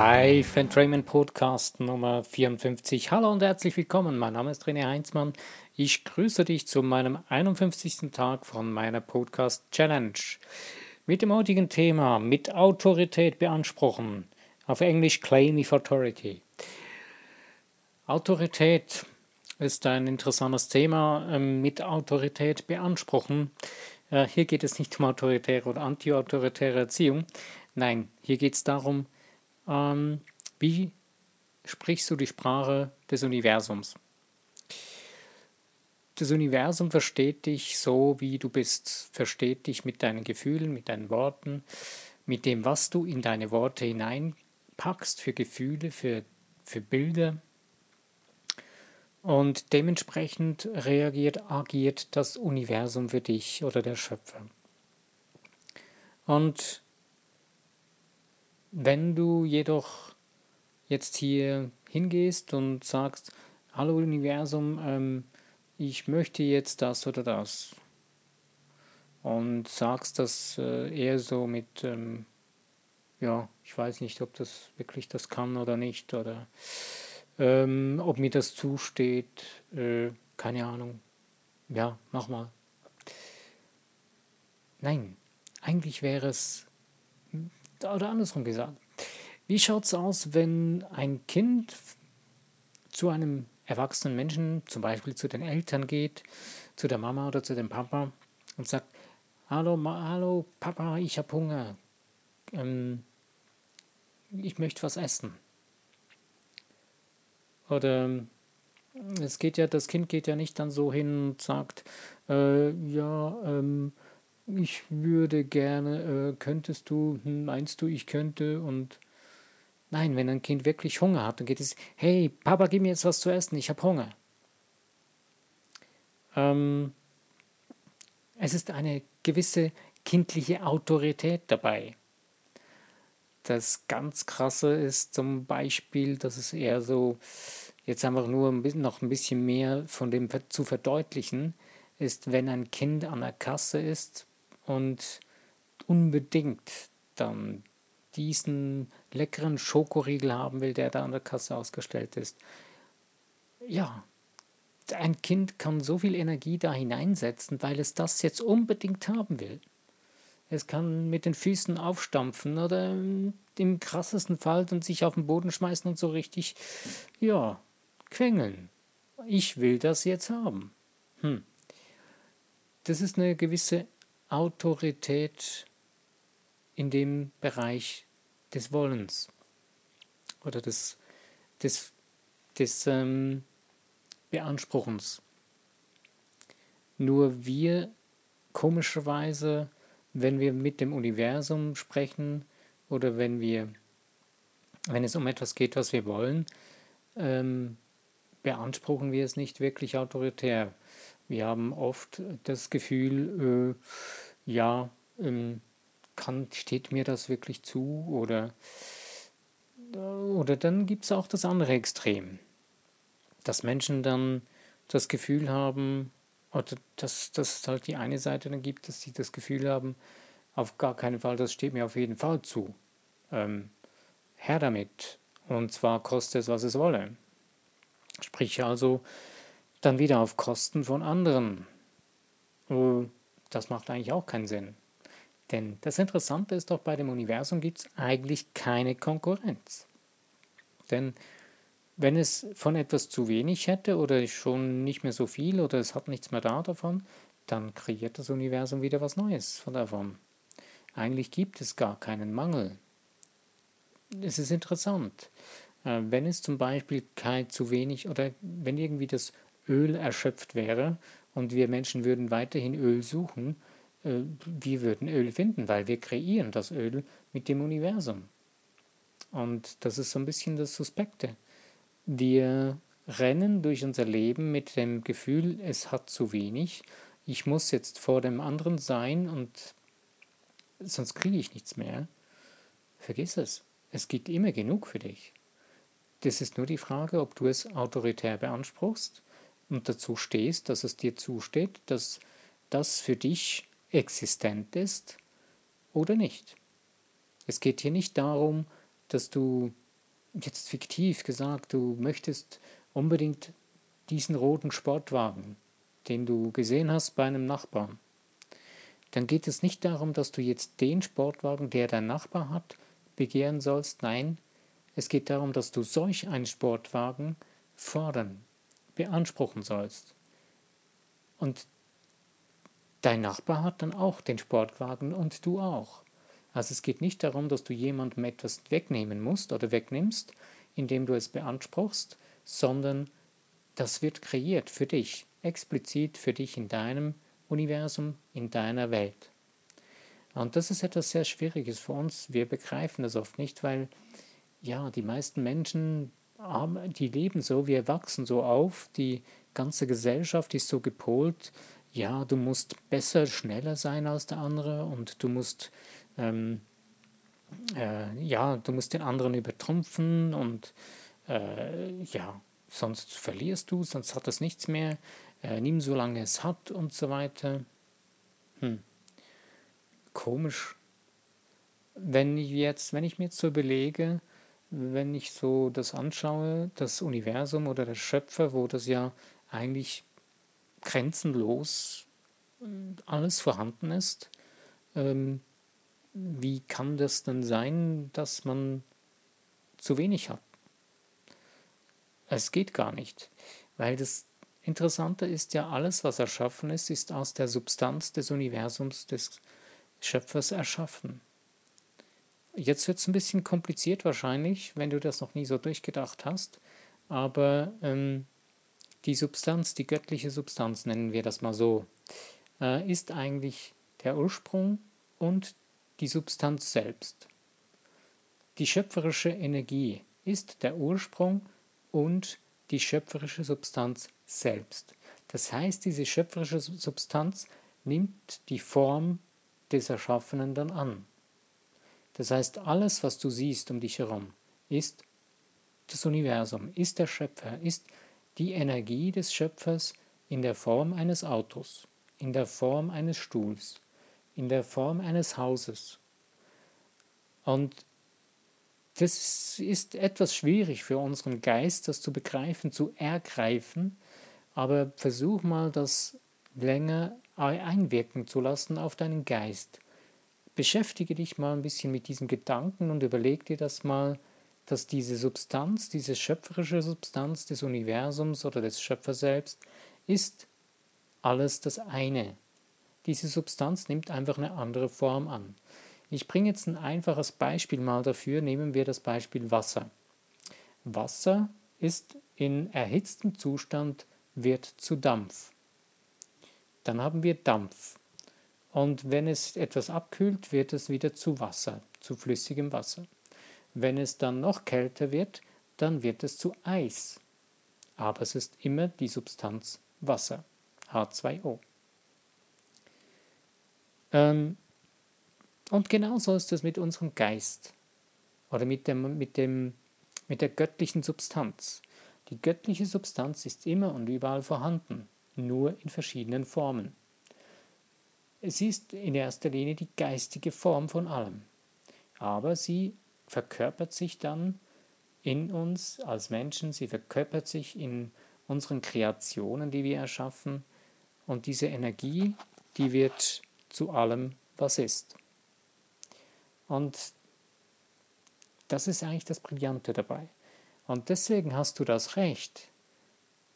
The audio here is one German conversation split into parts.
Live Entrainment Podcast Nummer 54. Hallo und herzlich willkommen. Mein Name ist René Heinzmann. Ich grüße dich zu meinem 51. Tag von meiner Podcast Challenge. Mit dem heutigen Thema mit Autorität beanspruchen. Auf Englisch Claim of Authority. Autorität ist ein interessantes Thema. Ähm, mit Autorität beanspruchen. Hier geht es nicht um autoritäre oder anti-autoritäre Erziehung. Nein, hier geht es darum, ähm, wie sprichst du die Sprache des Universums? Das Universum versteht dich so, wie du bist, versteht dich mit deinen Gefühlen, mit deinen Worten, mit dem, was du in deine Worte hineinpackst für Gefühle, für, für Bilder. Und dementsprechend reagiert, agiert das Universum für dich oder der Schöpfer. Und wenn du jedoch jetzt hier hingehst und sagst, hallo Universum, ähm, ich möchte jetzt das oder das und sagst das äh, eher so mit, ähm, ja, ich weiß nicht, ob das wirklich das kann oder nicht oder ähm, ob mir das zusteht, äh, keine Ahnung. Ja, mach mal. Nein, eigentlich wäre es oder andersrum gesagt. Wie schaut es aus, wenn ein Kind zu einem erwachsenen Menschen, zum Beispiel zu den Eltern geht, zu der Mama oder zu dem Papa und sagt, hallo, Ma hallo Papa, ich habe Hunger, ähm, ich möchte was essen. Oder es geht ja, das Kind geht ja nicht dann so hin und sagt, äh, ja, ähm, ich würde gerne, äh, könntest du, hm, meinst du, ich könnte und nein, wenn ein Kind wirklich Hunger hat, dann geht es, hey, Papa, gib mir jetzt was zu essen, ich habe Hunger. Ähm, es ist eine gewisse kindliche Autorität dabei. Das ganz Krasse ist zum Beispiel, dass es eher so, jetzt einfach nur ein bisschen, noch ein bisschen mehr von dem zu verdeutlichen, ist, wenn ein Kind an der Kasse ist und unbedingt dann diesen leckeren Schokoriegel haben will, der da an der Kasse ausgestellt ist. Ja, ein Kind kann so viel Energie da hineinsetzen, weil es das jetzt unbedingt haben will. Es kann mit den Füßen aufstampfen oder im krassesten Fall dann sich auf den Boden schmeißen und so richtig, ja, quengeln. Ich will das jetzt haben. Hm. Das ist eine gewisse Autorität in dem Bereich des Wollens oder des, des, des ähm, Beanspruchens. Nur wir komischerweise, wenn wir mit dem Universum sprechen oder wenn wir, wenn es um etwas geht, was wir wollen, ähm, beanspruchen wir es nicht wirklich autoritär. Wir haben oft das Gefühl, äh, ja, ähm, kann, steht mir das wirklich zu? Oder, oder dann gibt es auch das andere Extrem, dass Menschen dann das Gefühl haben, oder dass, dass es halt die eine Seite dann gibt, dass sie das Gefühl haben, auf gar keinen Fall, das steht mir auf jeden Fall zu. Ähm, her damit. Und zwar koste es, was es wolle. Sprich also, dann wieder auf Kosten von anderen. Äh, das macht eigentlich auch keinen Sinn. Denn das Interessante ist doch, bei dem Universum gibt es eigentlich keine Konkurrenz. Denn wenn es von etwas zu wenig hätte oder schon nicht mehr so viel oder es hat nichts mehr da davon, dann kreiert das Universum wieder was Neues von davon. Eigentlich gibt es gar keinen Mangel. Es ist interessant. Äh, wenn es zum Beispiel kein zu wenig oder wenn irgendwie das Öl erschöpft wäre und wir Menschen würden weiterhin Öl suchen, äh, wir würden Öl finden, weil wir kreieren das Öl mit dem Universum. Und das ist so ein bisschen das Suspekte. Wir rennen durch unser Leben mit dem Gefühl, es hat zu wenig, ich muss jetzt vor dem anderen sein und sonst kriege ich nichts mehr. Vergiss es. Es gibt immer genug für dich. Das ist nur die Frage, ob du es autoritär beanspruchst und dazu stehst, dass es dir zusteht, dass das für dich existent ist oder nicht. Es geht hier nicht darum, dass du jetzt fiktiv gesagt, du möchtest unbedingt diesen roten Sportwagen, den du gesehen hast bei einem Nachbarn, dann geht es nicht darum, dass du jetzt den Sportwagen, der dein Nachbar hat, begehren sollst. Nein, es geht darum, dass du solch einen Sportwagen fordern, beanspruchen sollst. Und dein Nachbar hat dann auch den Sportwagen und du auch. Also es geht nicht darum, dass du jemandem etwas wegnehmen musst oder wegnimmst, indem du es beanspruchst, sondern das wird kreiert für dich, explizit für dich in deinem Universum, in deiner Welt. Und das ist etwas sehr Schwieriges für uns. Wir begreifen das oft nicht, weil ja, die meisten Menschen, die leben so, wir wachsen so auf, die ganze Gesellschaft ist so gepolt, ja, du musst besser, schneller sein als der andere und du musst, ähm, äh, ja, du musst den anderen übertrumpfen und äh, ja, sonst verlierst du, sonst hat es nichts mehr äh, nimm so lange es hat und so weiter. Hm. Komisch. Wenn ich jetzt, wenn ich mir jetzt so überlege, wenn ich so das anschaue, das Universum oder der Schöpfer, wo das ja eigentlich grenzenlos äh, alles vorhanden ist, ähm, wie kann das denn sein, dass man zu wenig hat? Es geht gar nicht, weil das Interessanter ist ja, alles, was erschaffen ist, ist aus der Substanz des Universums des Schöpfers erschaffen. Jetzt wird es ein bisschen kompliziert wahrscheinlich, wenn du das noch nie so durchgedacht hast, aber ähm, die Substanz, die göttliche Substanz, nennen wir das mal so, äh, ist eigentlich der Ursprung und die Substanz selbst. Die schöpferische Energie ist der Ursprung und die schöpferische Substanz selbst. Das heißt, diese schöpferische Substanz nimmt die Form des Erschaffenen dann an. Das heißt, alles, was du siehst um dich herum, ist das Universum, ist der Schöpfer, ist die Energie des Schöpfers in der Form eines Autos, in der Form eines Stuhls, in der Form eines Hauses. Und das ist etwas schwierig für unseren Geist, das zu begreifen, zu ergreifen, aber versuch mal, das länger einwirken zu lassen auf deinen Geist. Beschäftige dich mal ein bisschen mit diesen Gedanken und überleg dir das mal, dass diese Substanz, diese schöpferische Substanz des Universums oder des Schöpfers selbst, ist alles das eine. Diese Substanz nimmt einfach eine andere Form an. Ich bringe jetzt ein einfaches Beispiel mal dafür. Nehmen wir das Beispiel Wasser. Wasser ist in erhitztem Zustand wird zu Dampf. Dann haben wir Dampf. Und wenn es etwas abkühlt, wird es wieder zu Wasser, zu flüssigem Wasser. Wenn es dann noch kälter wird, dann wird es zu Eis. Aber es ist immer die Substanz Wasser, H2O. Ähm, und genauso ist es mit unserem Geist oder mit, dem, mit, dem, mit der göttlichen Substanz. Die göttliche Substanz ist immer und überall vorhanden, nur in verschiedenen Formen. Es ist in erster Linie die geistige Form von allem, aber sie verkörpert sich dann in uns als Menschen, sie verkörpert sich in unseren Kreationen, die wir erschaffen, und diese Energie, die wird zu allem, was ist. Und das ist eigentlich das Brillante dabei. Und deswegen hast du das Recht,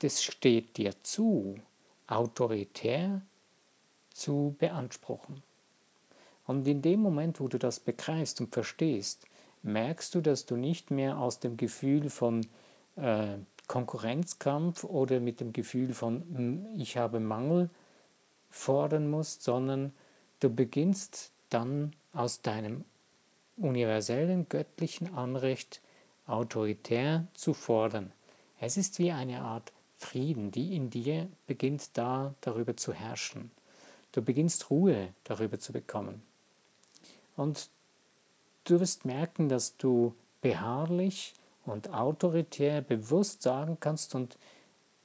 das steht dir zu, autoritär zu beanspruchen. Und in dem Moment, wo du das begreifst und verstehst, merkst du, dass du nicht mehr aus dem Gefühl von äh, Konkurrenzkampf oder mit dem Gefühl von hm, ich habe Mangel fordern musst, sondern du beginnst dann aus deinem universellen göttlichen Anrecht autoritär zu fordern. Es ist wie eine Art Frieden, die in dir beginnt da darüber zu herrschen. Du beginnst Ruhe darüber zu bekommen. Und du wirst merken, dass du beharrlich und autoritär bewusst sagen kannst und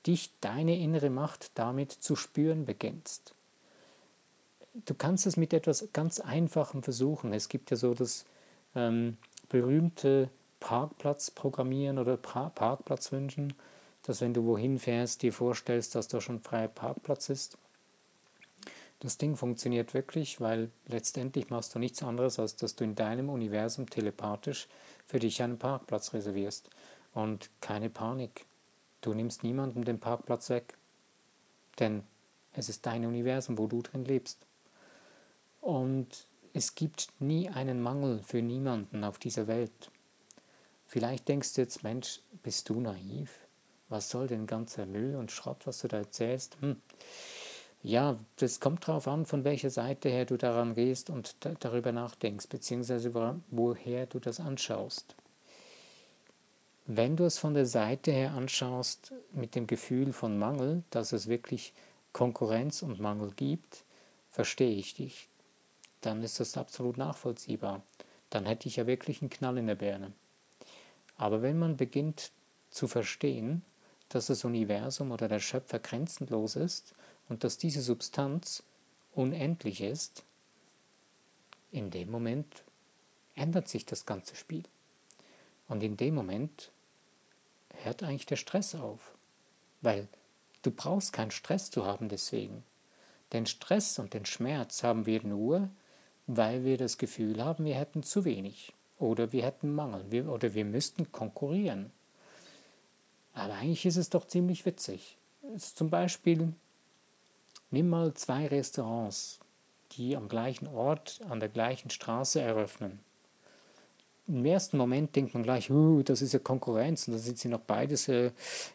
dich deine innere Macht damit zu spüren beginnst. Du kannst es mit etwas ganz Einfachem versuchen. Es gibt ja so das ähm, berühmte Parkplatz programmieren oder Parkplatz wünschen, dass wenn du wohin fährst, dir vorstellst, dass da schon freier Parkplatz ist. Das Ding funktioniert wirklich, weil letztendlich machst du nichts anderes, als dass du in deinem Universum telepathisch für dich einen Parkplatz reservierst. Und keine Panik. Du nimmst niemandem den Parkplatz weg. Denn es ist dein Universum, wo du drin lebst. Und es gibt nie einen Mangel für niemanden auf dieser Welt. Vielleicht denkst du jetzt, Mensch, bist du naiv? Was soll denn ganzer Müll und Schrott, was du da erzählst? Hm. Ja, das kommt darauf an, von welcher Seite her du daran gehst und da darüber nachdenkst, beziehungsweise woher du das anschaust. Wenn du es von der Seite her anschaust mit dem Gefühl von Mangel, dass es wirklich Konkurrenz und Mangel gibt, verstehe ich dich. Dann ist das absolut nachvollziehbar. Dann hätte ich ja wirklich einen Knall in der Birne. Aber wenn man beginnt zu verstehen, dass das Universum oder der Schöpfer grenzenlos ist und dass diese Substanz unendlich ist, in dem Moment ändert sich das ganze Spiel. Und in dem Moment hört eigentlich der Stress auf, weil du brauchst keinen Stress zu haben deswegen. Den Stress und den Schmerz haben wir nur, weil wir das Gefühl haben, wir hätten zu wenig oder wir hätten Mangel wir, oder wir müssten konkurrieren. Aber eigentlich ist es doch ziemlich witzig. Zum Beispiel, nimm mal zwei Restaurants, die am gleichen Ort, an der gleichen Straße eröffnen. Im ersten Moment denkt man gleich, uh, das ist ja Konkurrenz und da sind sie noch beides äh,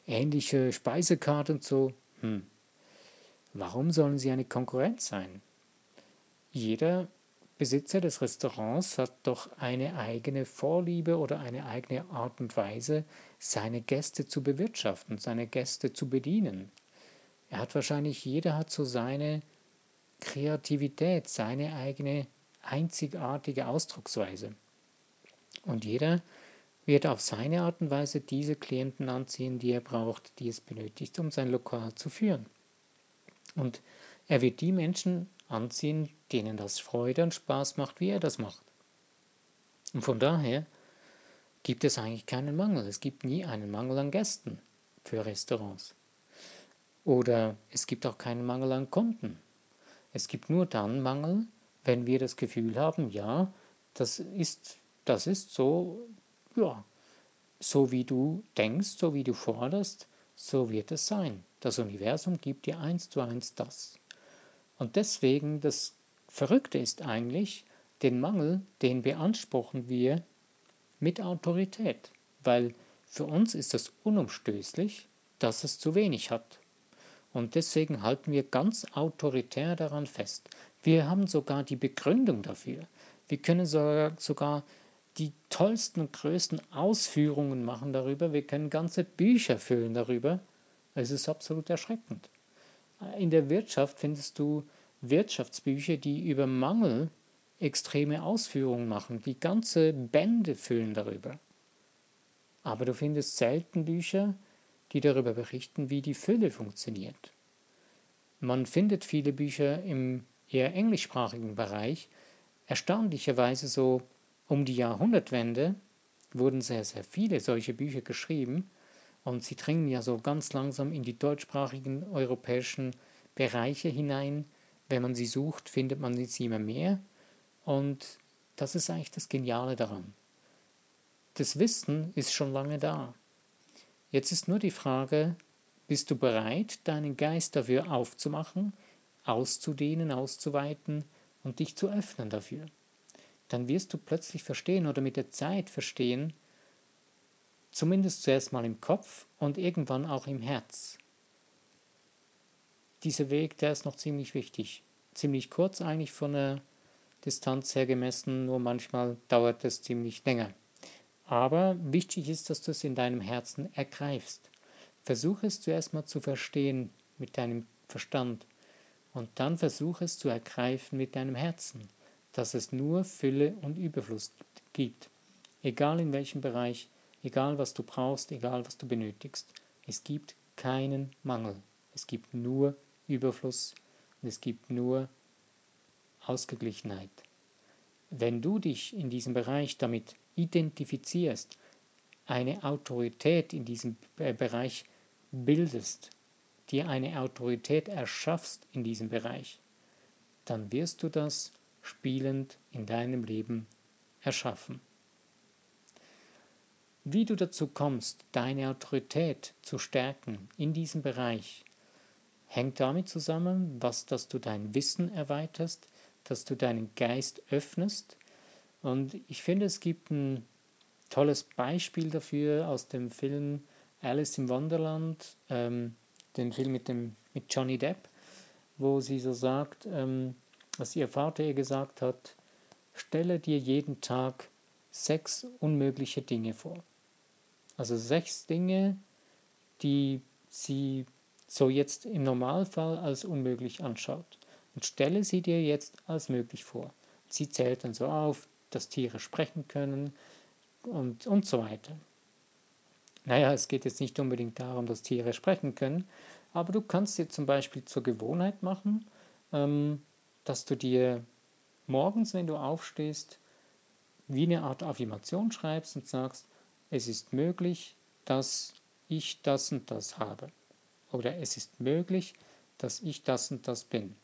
ähnliche Speisekarten und so. Hm. Warum sollen sie eine Konkurrenz sein? Jeder Besitzer des Restaurants hat doch eine eigene Vorliebe oder eine eigene Art und Weise, seine Gäste zu bewirtschaften, seine Gäste zu bedienen. Er hat wahrscheinlich, jeder hat so seine Kreativität, seine eigene einzigartige Ausdrucksweise. Und jeder wird auf seine Art und Weise diese Klienten anziehen, die er braucht, die es benötigt, um sein Lokal zu führen. Und er wird die Menschen anziehen, denen das Freude und Spaß macht, wie er das macht. Und von daher gibt es eigentlich keinen Mangel. Es gibt nie einen Mangel an Gästen für Restaurants. Oder es gibt auch keinen Mangel an Kunden. Es gibt nur dann Mangel, wenn wir das Gefühl haben, ja, das ist, das ist so, ja, so wie du denkst, so wie du forderst, so wird es sein. Das Universum gibt dir eins zu eins das. Und deswegen, das Verrückte ist eigentlich, den Mangel, den beanspruchen wir mit Autorität, weil für uns ist es unumstößlich, dass es zu wenig hat. Und deswegen halten wir ganz autoritär daran fest. Wir haben sogar die Begründung dafür. Wir können sogar, sogar die tollsten und größten Ausführungen machen darüber. Wir können ganze Bücher füllen darüber. Es ist absolut erschreckend. In der Wirtschaft findest du Wirtschaftsbücher, die über Mangel extreme Ausführungen machen, die ganze Bände füllen darüber. Aber du findest selten Bücher, die darüber berichten, wie die Fülle funktioniert. Man findet viele Bücher im eher englischsprachigen Bereich. Erstaunlicherweise so um die Jahrhundertwende wurden sehr, sehr viele solche Bücher geschrieben und sie dringen ja so ganz langsam in die deutschsprachigen europäischen Bereiche hinein. Wenn man sie sucht, findet man sie immer mehr. Und das ist eigentlich das Geniale daran. Das Wissen ist schon lange da. Jetzt ist nur die Frage, bist du bereit, deinen Geist dafür aufzumachen, auszudehnen, auszuweiten und dich zu öffnen dafür? Dann wirst du plötzlich verstehen oder mit der Zeit verstehen, Zumindest zuerst mal im Kopf und irgendwann auch im Herz. Dieser Weg, der ist noch ziemlich wichtig. Ziemlich kurz eigentlich von der Distanz her gemessen, nur manchmal dauert es ziemlich länger. Aber wichtig ist, dass du es in deinem Herzen ergreifst. Versuche es zuerst mal zu verstehen mit deinem Verstand und dann versuche es zu ergreifen mit deinem Herzen, dass es nur Fülle und Überfluss gibt, egal in welchem Bereich Egal was du brauchst, egal was du benötigst, es gibt keinen Mangel. Es gibt nur Überfluss und es gibt nur Ausgeglichenheit. Wenn du dich in diesem Bereich damit identifizierst, eine Autorität in diesem Bereich bildest, dir eine Autorität erschaffst in diesem Bereich, dann wirst du das spielend in deinem Leben erschaffen. Wie du dazu kommst, deine Autorität zu stärken in diesem Bereich, hängt damit zusammen, was, dass du dein Wissen erweiterst, dass du deinen Geist öffnest. Und ich finde, es gibt ein tolles Beispiel dafür aus dem Film Alice im Wonderland, ähm, den Film mit, dem, mit Johnny Depp, wo sie so sagt, ähm, was ihr Vater ihr gesagt hat, stelle dir jeden Tag sechs unmögliche Dinge vor. Also sechs Dinge, die sie so jetzt im Normalfall als unmöglich anschaut. Und stelle sie dir jetzt als möglich vor. Sie zählt dann so auf, dass Tiere sprechen können und, und so weiter. Naja, es geht jetzt nicht unbedingt darum, dass Tiere sprechen können, aber du kannst dir zum Beispiel zur Gewohnheit machen, ähm, dass du dir morgens, wenn du aufstehst, wie eine Art Affirmation schreibst und sagst, es ist möglich, dass ich das und das habe. Oder es ist möglich, dass ich das und das bin.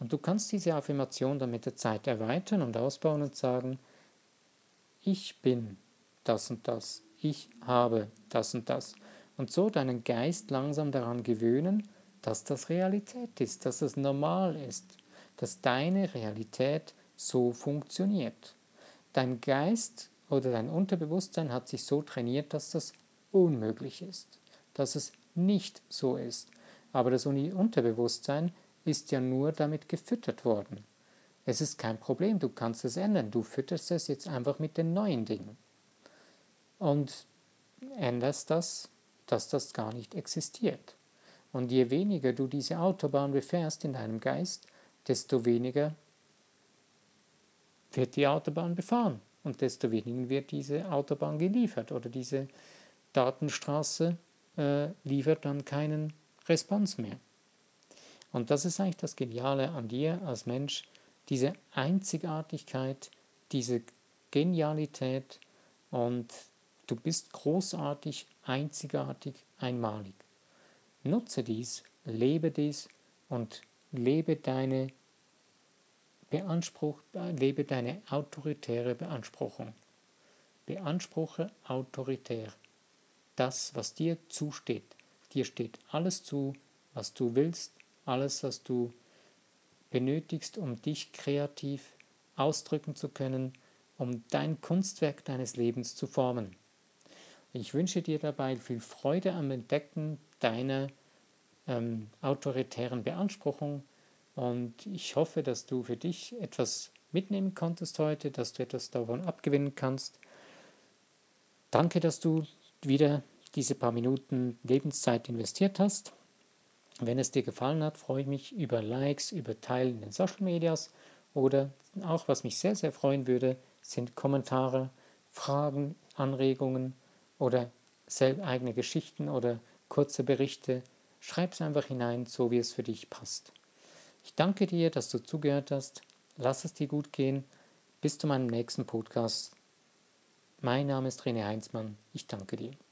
Und du kannst diese Affirmation dann mit der Zeit erweitern und ausbauen und sagen, ich bin das und das, ich habe das und das. Und so deinen Geist langsam daran gewöhnen, dass das Realität ist, dass es normal ist, dass deine Realität so funktioniert. Dein Geist oder dein Unterbewusstsein hat sich so trainiert, dass das unmöglich ist, dass es nicht so ist. Aber das Unterbewusstsein ist ja nur damit gefüttert worden. Es ist kein Problem, du kannst es ändern. Du fütterst es jetzt einfach mit den neuen Dingen. Und änderst das, dass das gar nicht existiert. Und je weniger du diese Autobahn befährst in deinem Geist, desto weniger wird die Autobahn befahren und desto weniger wird diese Autobahn geliefert oder diese Datenstraße äh, liefert dann keinen Response mehr. Und das ist eigentlich das Geniale an dir als Mensch, diese Einzigartigkeit, diese Genialität und du bist großartig, einzigartig, einmalig. Nutze dies, lebe dies und lebe deine Beanspruch, lebe deine autoritäre Beanspruchung. Beanspruche autoritär das, was dir zusteht. Dir steht alles zu, was du willst, alles, was du benötigst, um dich kreativ ausdrücken zu können, um dein Kunstwerk deines Lebens zu formen. Ich wünsche dir dabei viel Freude am Entdecken deiner ähm, autoritären Beanspruchung und ich hoffe, dass du für dich etwas mitnehmen konntest heute, dass du etwas davon abgewinnen kannst. Danke, dass du wieder diese paar Minuten Lebenszeit investiert hast. Wenn es dir gefallen hat, freue ich mich über Likes, über Teilen in den Social Medias oder auch, was mich sehr, sehr freuen würde, sind Kommentare, Fragen, Anregungen oder eigene Geschichten oder kurze Berichte. Schreib es einfach hinein, so wie es für dich passt. Ich danke dir, dass du zugehört hast. Lass es dir gut gehen. Bis zu meinem nächsten Podcast. Mein Name ist René Heinzmann. Ich danke dir.